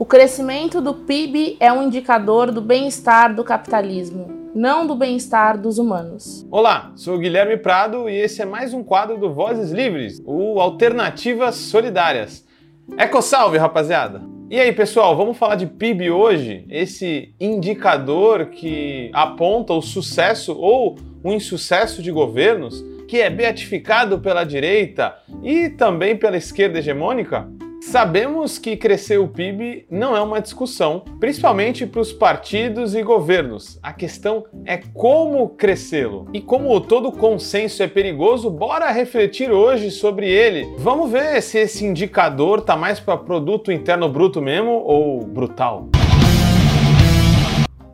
O crescimento do PIB é um indicador do bem-estar do capitalismo, não do bem-estar dos humanos. Olá, sou Guilherme Prado e esse é mais um quadro do Vozes Livres, o Alternativas Solidárias. Eco salve, rapaziada! E aí, pessoal, vamos falar de PIB hoje? Esse indicador que aponta o sucesso ou o insucesso de governos, que é beatificado pela direita e também pela esquerda hegemônica? Sabemos que crescer o PIB não é uma discussão, principalmente para os partidos e governos. A questão é como crescê-lo. E como todo consenso é perigoso, bora refletir hoje sobre ele. Vamos ver se esse indicador tá mais para produto interno bruto mesmo ou brutal.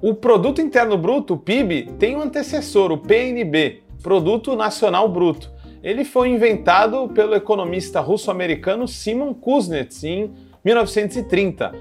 O produto interno bruto, PIB, tem um antecessor, o PNB, Produto Nacional Bruto ele foi inventado pelo economista russo-americano Simon Kuznets em 1930.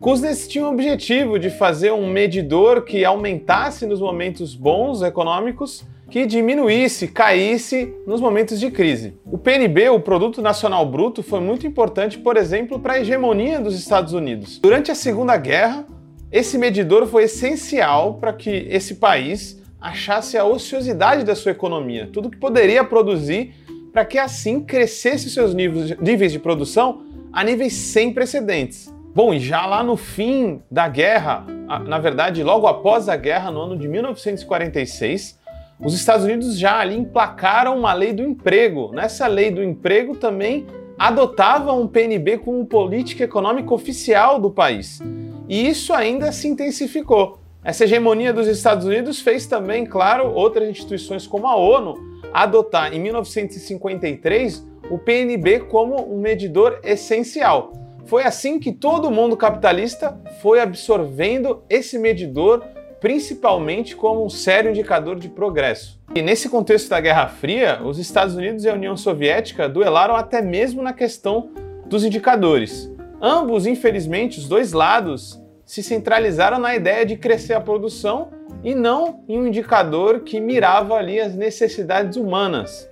Kuznets tinha o objetivo de fazer um medidor que aumentasse nos momentos bons econômicos, que diminuísse, caísse nos momentos de crise. O PNB, o Produto Nacional Bruto, foi muito importante, por exemplo, para a hegemonia dos Estados Unidos. Durante a Segunda Guerra, esse medidor foi essencial para que esse país achasse a ociosidade da sua economia, tudo que poderia produzir para que assim crescesse seus níveis de produção a níveis sem precedentes. Bom, e já lá no fim da guerra, na verdade, logo após a guerra, no ano de 1946, os Estados Unidos já ali emplacaram uma lei do emprego. Nessa lei do emprego também adotavam um PNB como política econômica oficial do país. E isso ainda se intensificou. Essa hegemonia dos Estados Unidos fez também, claro, outras instituições como a ONU adotar em 1953 o PNB como um medidor essencial. Foi assim que todo mundo capitalista foi absorvendo esse medidor principalmente como um sério indicador de progresso. E nesse contexto da Guerra Fria, os Estados Unidos e a União Soviética duelaram até mesmo na questão dos indicadores. Ambos, infelizmente, os dois lados se centralizaram na ideia de crescer a produção e não em um indicador que mirava ali as necessidades humanas.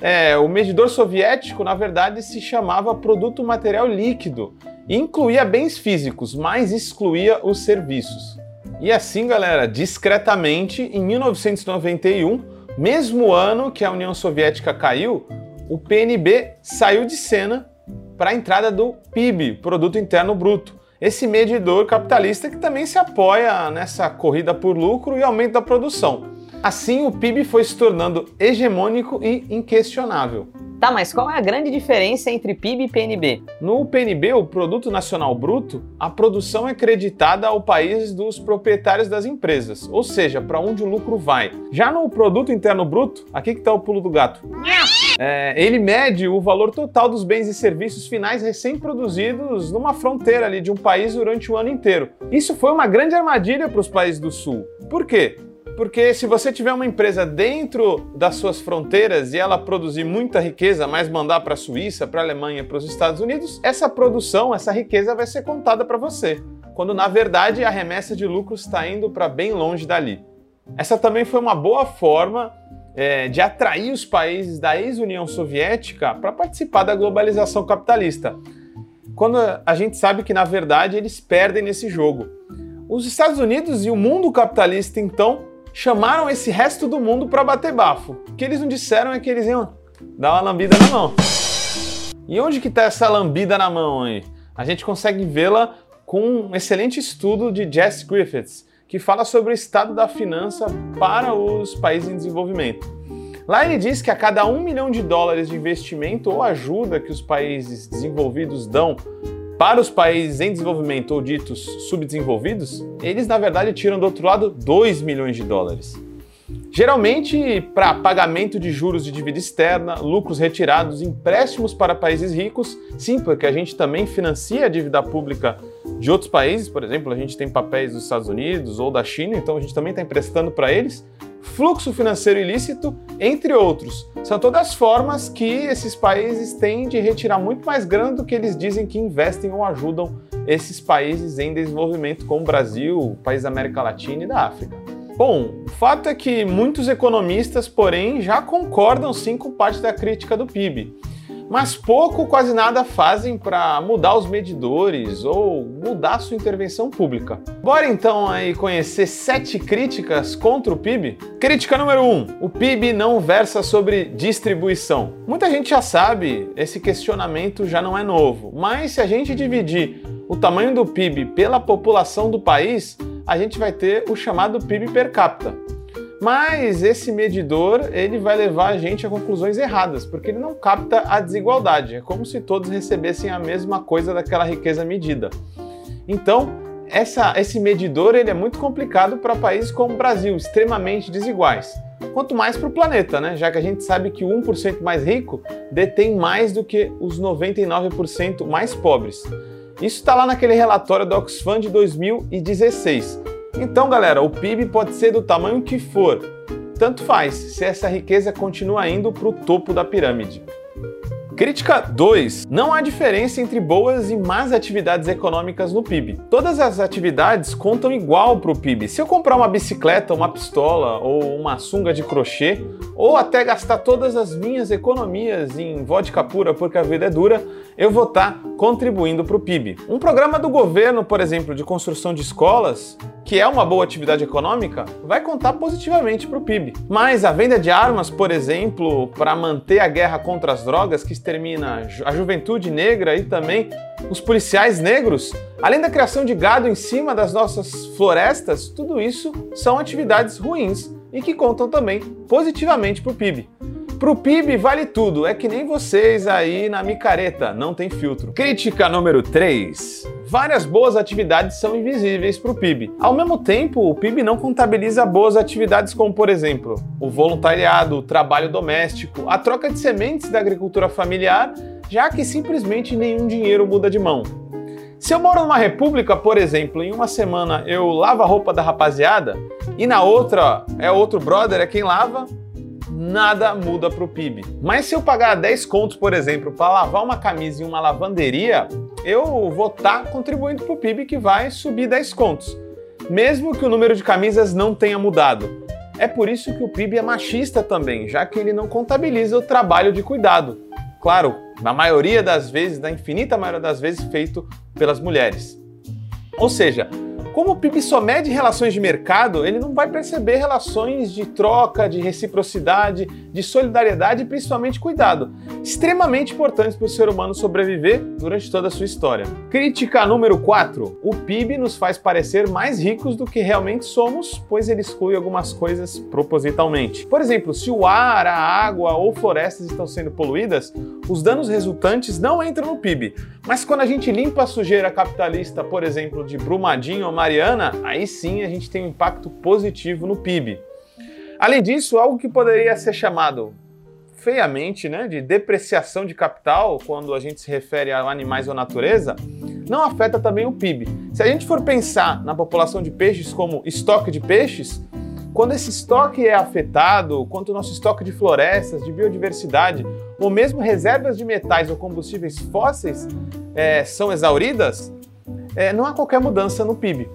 É, o medidor soviético, na verdade, se chamava produto material líquido incluía bens físicos, mas excluía os serviços. E assim, galera, discretamente, em 1991, mesmo ano que a União Soviética caiu, o PNB saiu de cena para a entrada do PIB, Produto Interno Bruto, esse medidor capitalista que também se apoia nessa corrida por lucro e aumento da produção. Assim, o PIB foi se tornando hegemônico e inquestionável. Tá, mas qual é a grande diferença entre PIB e PNB? No PNB, o Produto Nacional Bruto, a produção é creditada ao país dos proprietários das empresas, ou seja, para onde o lucro vai. Já no Produto Interno Bruto, aqui que está o pulo do gato. É, ele mede o valor total dos bens e serviços finais recém-produzidos numa fronteira ali de um país durante o ano inteiro. Isso foi uma grande armadilha para os países do Sul. Por quê? Porque se você tiver uma empresa dentro das suas fronteiras e ela produzir muita riqueza, mas mandar para a Suíça, para a Alemanha, para os Estados Unidos, essa produção, essa riqueza vai ser contada para você, quando na verdade a remessa de lucro está indo para bem longe dali. Essa também foi uma boa forma é, de atrair os países da ex-União Soviética para participar da globalização capitalista, quando a gente sabe que na verdade eles perdem nesse jogo. Os Estados Unidos e o mundo capitalista, então, chamaram esse resto do mundo para bater bafo. O que eles não disseram é que eles iam dar uma lambida na mão. E onde que está essa lambida na mão aí? A gente consegue vê-la com um excelente estudo de Jess Griffiths, que fala sobre o estado da finança para os países em desenvolvimento. Lá ele diz que a cada um milhão de dólares de investimento ou ajuda que os países desenvolvidos dão para os países em desenvolvimento ou ditos subdesenvolvidos, eles na verdade tiram do outro lado 2 milhões de dólares. Geralmente para pagamento de juros de dívida externa, lucros retirados, empréstimos para países ricos, sim, porque a gente também financia a dívida pública de outros países, por exemplo, a gente tem papéis dos Estados Unidos ou da China, então a gente também está emprestando para eles, fluxo financeiro ilícito, entre outros. São todas formas que esses países têm de retirar muito mais grana do que eles dizem que investem ou ajudam esses países em desenvolvimento, como o Brasil, países da América Latina e da África. Bom, o fato é que muitos economistas, porém, já concordam sim com parte da crítica do PIB. Mas pouco, quase nada fazem para mudar os medidores ou mudar sua intervenção pública. Bora então aí conhecer sete críticas contra o PIB? Crítica número 1: um, o PIB não versa sobre distribuição. Muita gente já sabe, esse questionamento já não é novo, mas se a gente dividir o tamanho do PIB pela população do país, a gente vai ter o chamado PIB per capita. Mas esse medidor ele vai levar a gente a conclusões erradas, porque ele não capta a desigualdade. É como se todos recebessem a mesma coisa daquela riqueza medida. Então, essa, esse medidor ele é muito complicado para países como o Brasil, extremamente desiguais. Quanto mais para o planeta, né? já que a gente sabe que o 1% mais rico detém mais do que os 99% mais pobres. Isso está lá naquele relatório do Oxfam de 2016. Então, galera, o PIB pode ser do tamanho que for, tanto faz se essa riqueza continua indo para o topo da pirâmide. Crítica 2. Não há diferença entre boas e más atividades econômicas no PIB. Todas as atividades contam igual para o PIB. Se eu comprar uma bicicleta, uma pistola ou uma sunga de crochê, ou até gastar todas as minhas economias em vodka pura porque a vida é dura, eu vou estar tá contribuindo para o PIB. Um programa do governo, por exemplo, de construção de escolas, que é uma boa atividade econômica, vai contar positivamente para o PIB. Mas a venda de armas, por exemplo, para manter a guerra contra as drogas, que extermina a juventude negra e também os policiais negros, além da criação de gado em cima das nossas florestas, tudo isso são atividades ruins e que contam também positivamente para o PIB. Pro PIB vale tudo, é que nem vocês aí na micareta, não tem filtro. Crítica número 3. Várias boas atividades são invisíveis para o PIB. Ao mesmo tempo, o PIB não contabiliza boas atividades como, por exemplo, o voluntariado, o trabalho doméstico, a troca de sementes da agricultura familiar, já que simplesmente nenhum dinheiro muda de mão. Se eu moro numa república, por exemplo, em uma semana eu lavo a roupa da rapaziada e na outra é outro brother é quem lava, nada muda para o PIB. Mas se eu pagar 10 contos, por exemplo, para lavar uma camisa em uma lavanderia, eu vou estar tá contribuindo para o PIB que vai subir 10 contos, mesmo que o número de camisas não tenha mudado. É por isso que o PIB é machista também, já que ele não contabiliza o trabalho de cuidado. Claro, na maioria das vezes, na infinita maioria das vezes, feito pelas mulheres. Ou seja, como o PIB só mede relações de mercado, ele não vai perceber relações de troca, de reciprocidade, de solidariedade e principalmente cuidado, extremamente importantes para o ser humano sobreviver durante toda a sua história. Crítica número 4. O PIB nos faz parecer mais ricos do que realmente somos, pois ele exclui algumas coisas propositalmente. Por exemplo, se o ar, a água ou florestas estão sendo poluídas, os danos resultantes não entram no PIB. Mas quando a gente limpa a sujeira capitalista, por exemplo, de Brumadinho ou Mariana, aí sim a gente tem um impacto positivo no PIB. Além disso, algo que poderia ser chamado feiamente né, de depreciação de capital, quando a gente se refere a animais ou natureza, não afeta também o PIB. Se a gente for pensar na população de peixes como estoque de peixes, quando esse estoque é afetado, quando o nosso estoque de florestas, de biodiversidade, ou mesmo reservas de metais ou combustíveis fósseis é, são exauridas, é, não há qualquer mudança no PIB.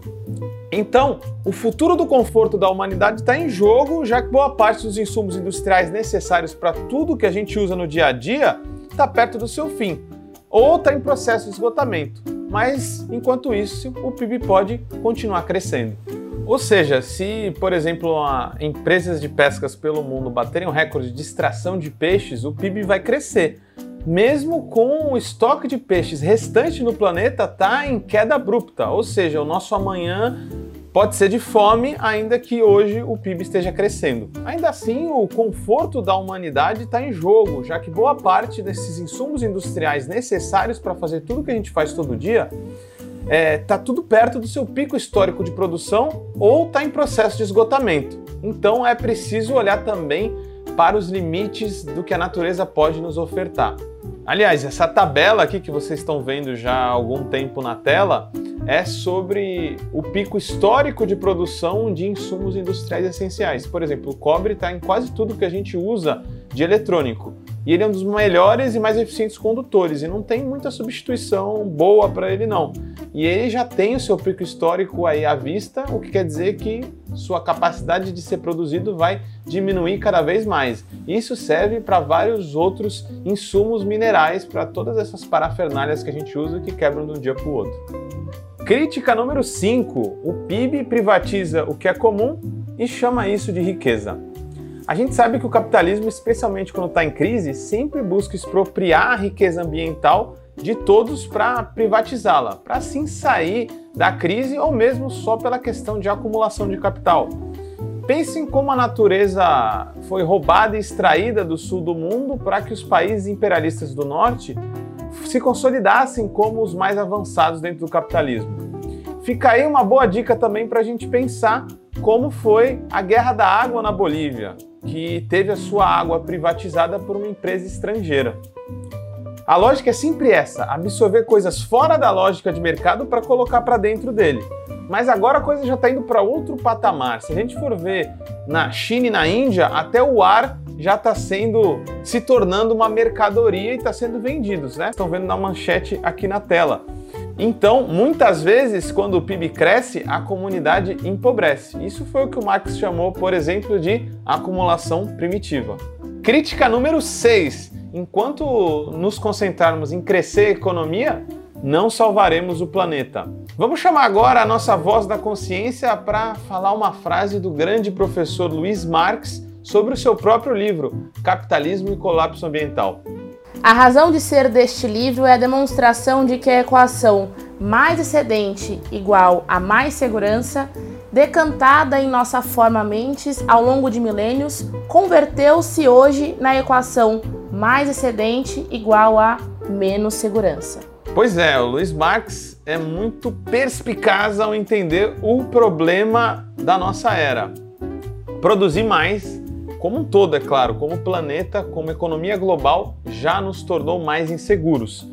Então, o futuro do conforto da humanidade está em jogo, já que boa parte dos insumos industriais necessários para tudo que a gente usa no dia a dia está perto do seu fim, ou está em processo de esgotamento. Mas, enquanto isso, o PIB pode continuar crescendo. Ou seja, se, por exemplo, empresas de pescas pelo mundo baterem o recorde de extração de peixes, o PIB vai crescer mesmo com o estoque de peixes restante no planeta tá em queda abrupta, ou seja, o nosso amanhã pode ser de fome, ainda que hoje o PIB esteja crescendo. Ainda assim, o conforto da humanidade está em jogo, já que boa parte desses insumos industriais necessários para fazer tudo que a gente faz todo dia está é, tudo perto do seu pico histórico de produção ou está em processo de esgotamento. Então é preciso olhar também para os limites do que a natureza pode nos ofertar. Aliás, essa tabela aqui que vocês estão vendo já há algum tempo na tela é sobre o pico histórico de produção de insumos industriais essenciais. Por exemplo, o cobre está em quase tudo que a gente usa de eletrônico. E ele é um dos melhores e mais eficientes condutores, e não tem muita substituição boa para ele não. E ele já tem o seu pico histórico aí à vista, o que quer dizer que sua capacidade de ser produzido vai diminuir cada vez mais. Isso serve para vários outros insumos minerais, para todas essas parafernálias que a gente usa que quebram de um dia para o outro. Crítica número 5: o PIB privatiza o que é comum e chama isso de riqueza. A gente sabe que o capitalismo, especialmente quando está em crise, sempre busca expropriar a riqueza ambiental de todos para privatizá-la, para assim sair da crise ou mesmo só pela questão de acumulação de capital. Pensem como a natureza foi roubada e extraída do sul do mundo para que os países imperialistas do norte se consolidassem como os mais avançados dentro do capitalismo. Fica aí uma boa dica também para a gente pensar como foi a Guerra da Água na Bolívia, que teve a sua água privatizada por uma empresa estrangeira. A lógica é sempre essa: absorver coisas fora da lógica de mercado para colocar para dentro dele. Mas agora a coisa já está indo para outro patamar. Se a gente for ver na China e na Índia, até o ar já está sendo se tornando uma mercadoria e está sendo vendidos, né? Estão vendo na manchete aqui na tela. Então, muitas vezes, quando o PIB cresce, a comunidade empobrece. Isso foi o que o Marx chamou, por exemplo, de acumulação primitiva. Crítica número 6 enquanto nos concentrarmos em crescer a economia, não salvaremos o planeta. Vamos chamar agora a nossa voz da consciência para falar uma frase do grande professor Luiz Marx sobre o seu próprio livro, Capitalismo e Colapso Ambiental. A razão de ser deste livro é a demonstração de que a equação mais excedente igual a mais segurança, decantada em nossa forma mentes ao longo de milênios, converteu-se hoje na equação mais excedente igual a menos segurança. Pois é, o Luiz Marx é muito perspicaz ao entender o problema da nossa era. Produzir mais, como um todo, é claro, como planeta, como economia global, já nos tornou mais inseguros.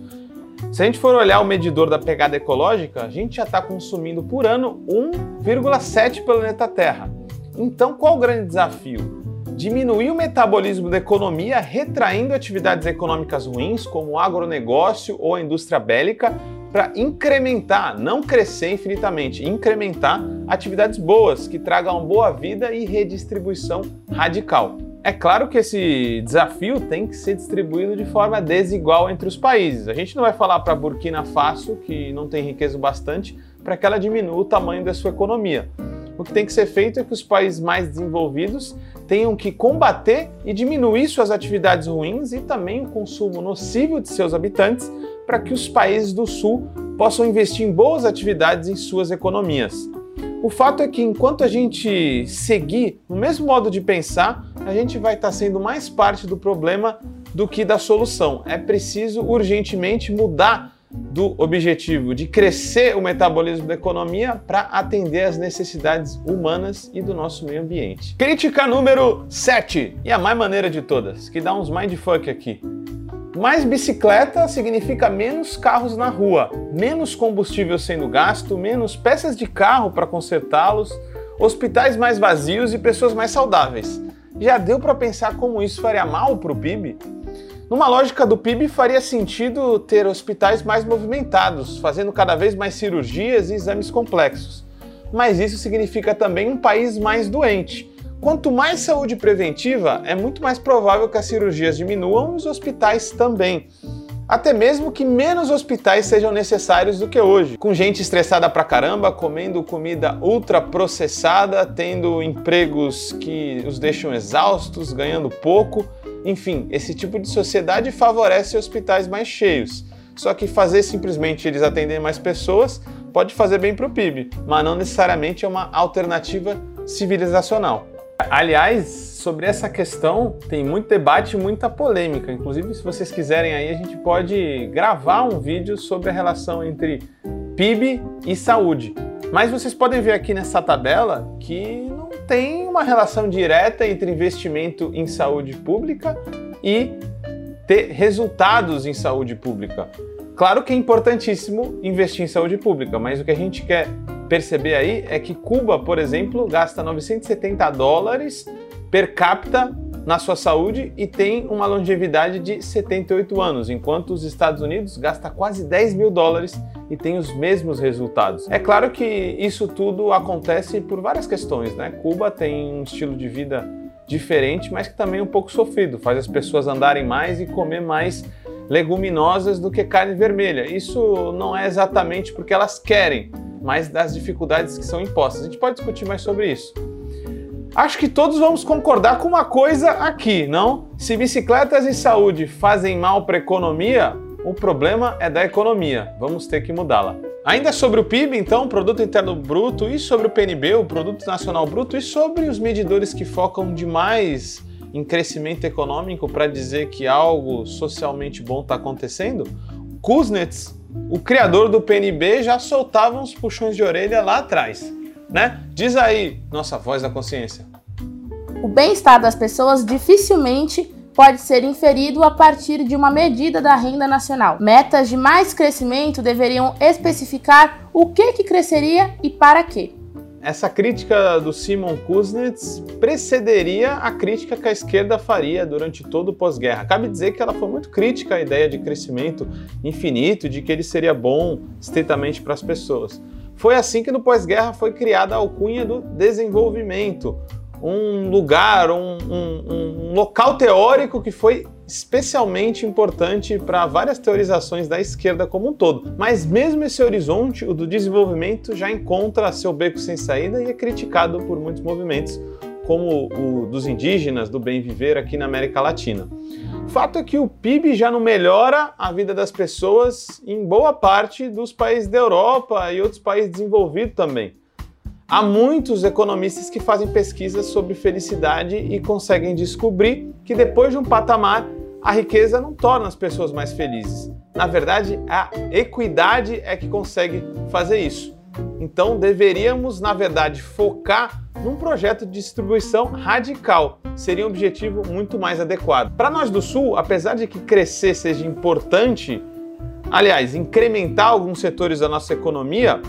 Se a gente for olhar o medidor da pegada ecológica, a gente já está consumindo por ano 1,7 planeta Terra. Então, qual o grande desafio? Diminuir o metabolismo da economia, retraindo atividades econômicas ruins, como o agronegócio ou a indústria bélica, para incrementar, não crescer infinitamente, incrementar atividades boas que tragam boa vida e redistribuição radical. É claro que esse desafio tem que ser distribuído de forma desigual entre os países. A gente não vai falar para Burkina Faso, que não tem riqueza bastante, para que ela diminua o tamanho da sua economia. O que tem que ser feito é que os países mais desenvolvidos tenham que combater e diminuir suas atividades ruins e também o consumo nocivo de seus habitantes para que os países do Sul possam investir em boas atividades em suas economias. O fato é que enquanto a gente seguir no mesmo modo de pensar, a gente vai estar sendo mais parte do problema do que da solução. É preciso urgentemente mudar do objetivo de crescer o metabolismo da economia para atender às necessidades humanas e do nosso meio ambiente. Crítica número 7, e a mais maneira de todas, que dá uns mindfuck aqui. Mais bicicleta significa menos carros na rua, menos combustível sendo gasto, menos peças de carro para consertá-los, hospitais mais vazios e pessoas mais saudáveis. Já deu para pensar como isso faria mal para o PIB? Numa lógica do PIB, faria sentido ter hospitais mais movimentados, fazendo cada vez mais cirurgias e exames complexos. Mas isso significa também um país mais doente. Quanto mais saúde preventiva, é muito mais provável que as cirurgias diminuam e os hospitais também. Até mesmo que menos hospitais sejam necessários do que hoje, com gente estressada pra caramba, comendo comida ultra processada, tendo empregos que os deixam exaustos, ganhando pouco enfim, esse tipo de sociedade favorece hospitais mais cheios. Só que fazer simplesmente eles atenderem mais pessoas pode fazer bem para o PIB, mas não necessariamente é uma alternativa civilizacional. Aliás, sobre essa questão tem muito debate e muita polêmica. Inclusive, se vocês quiserem aí, a gente pode gravar um vídeo sobre a relação entre PIB e saúde. Mas vocês podem ver aqui nessa tabela que tem uma relação direta entre investimento em saúde pública e ter resultados em saúde pública. Claro que é importantíssimo investir em saúde pública, mas o que a gente quer perceber aí é que Cuba, por exemplo, gasta 970 dólares per capita na sua saúde e tem uma longevidade de 78 anos, enquanto os Estados Unidos gasta quase 10 mil dólares e tem os mesmos resultados. É claro que isso tudo acontece por várias questões, né? Cuba tem um estilo de vida diferente, mas que também é um pouco sofrido, faz as pessoas andarem mais e comer mais leguminosas do que carne vermelha. Isso não é exatamente porque elas querem, mas das dificuldades que são impostas. A gente pode discutir mais sobre isso. Acho que todos vamos concordar com uma coisa aqui, não? Se bicicletas e saúde fazem mal para a economia, o problema é da economia. Vamos ter que mudá-la. Ainda sobre o PIB, então, Produto Interno Bruto, e sobre o PNB, o Produto Nacional Bruto, e sobre os medidores que focam demais em crescimento econômico para dizer que algo socialmente bom está acontecendo, Kuznets, o criador do PNB, já soltava uns puxões de orelha lá atrás. Né? Diz aí, nossa voz da consciência. O bem-estar das pessoas dificilmente pode ser inferido a partir de uma medida da renda nacional. Metas de mais crescimento deveriam especificar o que, que cresceria e para quê. Essa crítica do Simon Kuznets precederia a crítica que a esquerda faria durante todo o pós-guerra. Cabe dizer que ela foi muito crítica à ideia de crescimento infinito, de que ele seria bom estritamente para as pessoas. Foi assim que no pós-guerra foi criada a alcunha do desenvolvimento, um lugar, um, um, um local teórico que foi especialmente importante para várias teorizações da esquerda como um todo. Mas mesmo esse horizonte, o do desenvolvimento, já encontra seu beco sem saída e é criticado por muitos movimentos, como o dos indígenas, do bem viver aqui na América Latina. O fato é que o PIB já não melhora a vida das pessoas em boa parte dos países da Europa e outros países desenvolvidos também. Há muitos economistas que fazem pesquisas sobre felicidade e conseguem descobrir que depois de um patamar, a riqueza não torna as pessoas mais felizes. Na verdade, a equidade é que consegue fazer isso. Então, deveríamos, na verdade, focar num projeto de distribuição radical. Seria um objetivo muito mais adequado. Para nós do Sul, apesar de que crescer seja importante, aliás, incrementar alguns setores da nossa economia,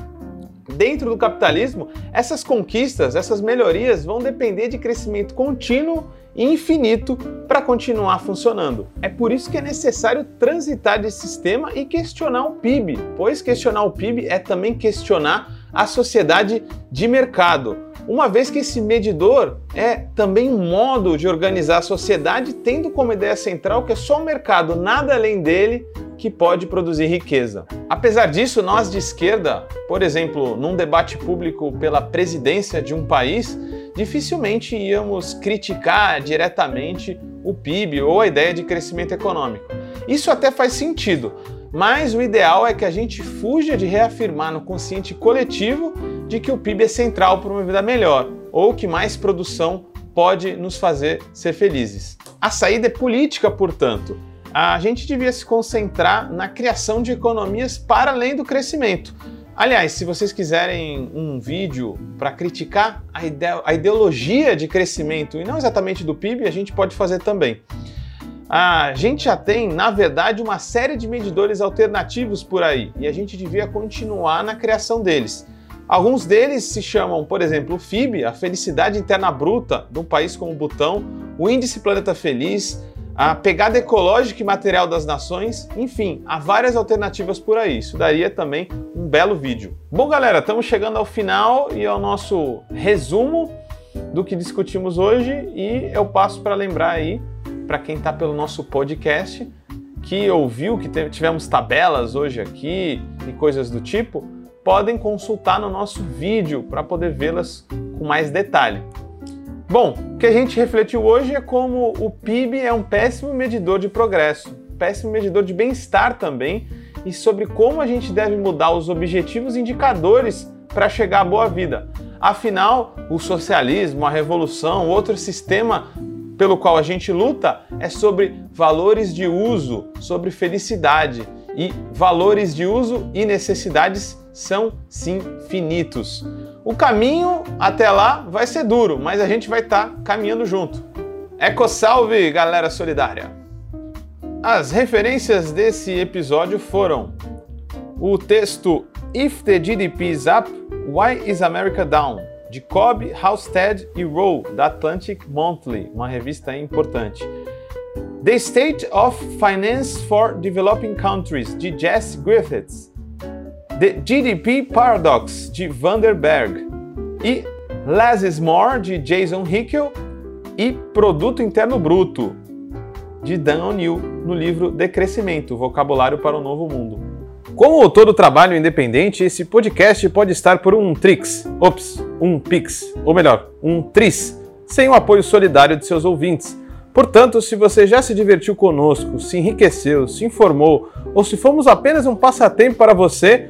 dentro do capitalismo, essas conquistas, essas melhorias vão depender de crescimento contínuo infinito para continuar funcionando. É por isso que é necessário transitar desse sistema e questionar o PIB, pois questionar o PIB é também questionar a sociedade de mercado. Uma vez que esse medidor é também um modo de organizar a sociedade, tendo como ideia central que é só o mercado, nada além dele, que pode produzir riqueza. Apesar disso, nós de esquerda, por exemplo, num debate público pela presidência de um país, dificilmente íamos criticar diretamente o PIB ou a ideia de crescimento econômico. Isso até faz sentido, mas o ideal é que a gente fuja de reafirmar no consciente coletivo de que o PIB é central para uma vida melhor ou que mais produção pode nos fazer ser felizes. A saída é política, portanto, a gente devia se concentrar na criação de economias para além do crescimento. Aliás, se vocês quiserem um vídeo para criticar a, ide a ideologia de crescimento e não exatamente do PIB, a gente pode fazer também. A gente já tem, na verdade, uma série de medidores alternativos por aí e a gente devia continuar na criação deles. Alguns deles se chamam, por exemplo, o FIB, a Felicidade Interna Bruta de um país como o Butão, o Índice Planeta Feliz, a pegada ecológica e material das nações, enfim, há várias alternativas por aí. Isso daria também um belo vídeo. Bom, galera, estamos chegando ao final e ao nosso resumo do que discutimos hoje e eu passo para lembrar aí para quem está pelo nosso podcast que ouviu que tivemos tabelas hoje aqui e coisas do tipo, podem consultar no nosso vídeo para poder vê-las com mais detalhe. Bom, o que a gente refletiu hoje é como o PIB é um péssimo medidor de progresso, péssimo medidor de bem-estar também, e sobre como a gente deve mudar os objetivos e indicadores para chegar à boa vida. Afinal, o socialismo, a revolução, outro sistema pelo qual a gente luta é sobre valores de uso, sobre felicidade. E valores de uso e necessidades são sim finitos. O caminho até lá vai ser duro, mas a gente vai estar tá caminhando junto. Eco salve, galera solidária! As referências desse episódio foram o texto If the GDP is up, why is America down? de Cobb, Halstead e Rowe, da Atlantic Monthly, uma revista importante. The State of Finance for Developing Countries, de Jess Griffiths. The GDP Paradox, de Vanderberg. E Less is More, de Jason Hickel. E Produto Interno Bruto, de Dan O'Neill, no livro Decrescimento, Vocabulário para o Novo Mundo. Como todo trabalho independente, esse podcast pode estar por um Trix, ops, um Pix, ou melhor, um Tris, sem o apoio solidário de seus ouvintes. Portanto, se você já se divertiu conosco, se enriqueceu, se informou, ou se fomos apenas um passatempo para você,